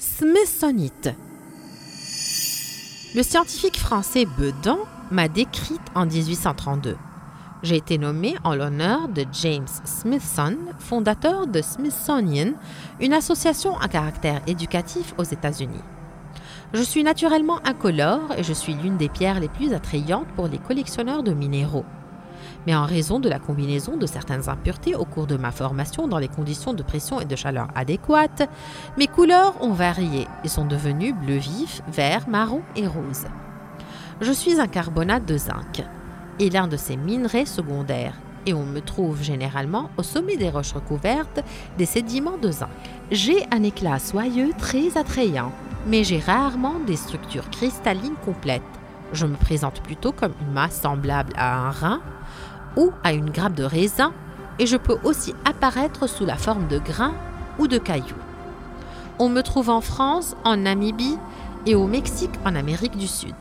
Smithsonite. Le scientifique français Bedan m'a décrite en 1832. J'ai été nommé en l'honneur de James Smithson, fondateur de Smithsonian, une association à caractère éducatif aux États-Unis. Je suis naturellement incolore et je suis l'une des pierres les plus attrayantes pour les collectionneurs de minéraux mais en raison de la combinaison de certaines impuretés au cours de ma formation dans les conditions de pression et de chaleur adéquates, mes couleurs ont varié et sont devenues bleu vif, vert, marron et rose. Je suis un carbonate de zinc et l'un de ces minerais secondaires et on me trouve généralement au sommet des roches recouvertes des sédiments de zinc. J'ai un éclat soyeux très attrayant, mais j'ai rarement des structures cristallines complètes. Je me présente plutôt comme une masse semblable à un rein ou à une grappe de raisin et je peux aussi apparaître sous la forme de grains ou de cailloux. On me trouve en France, en Namibie et au Mexique en Amérique du Sud.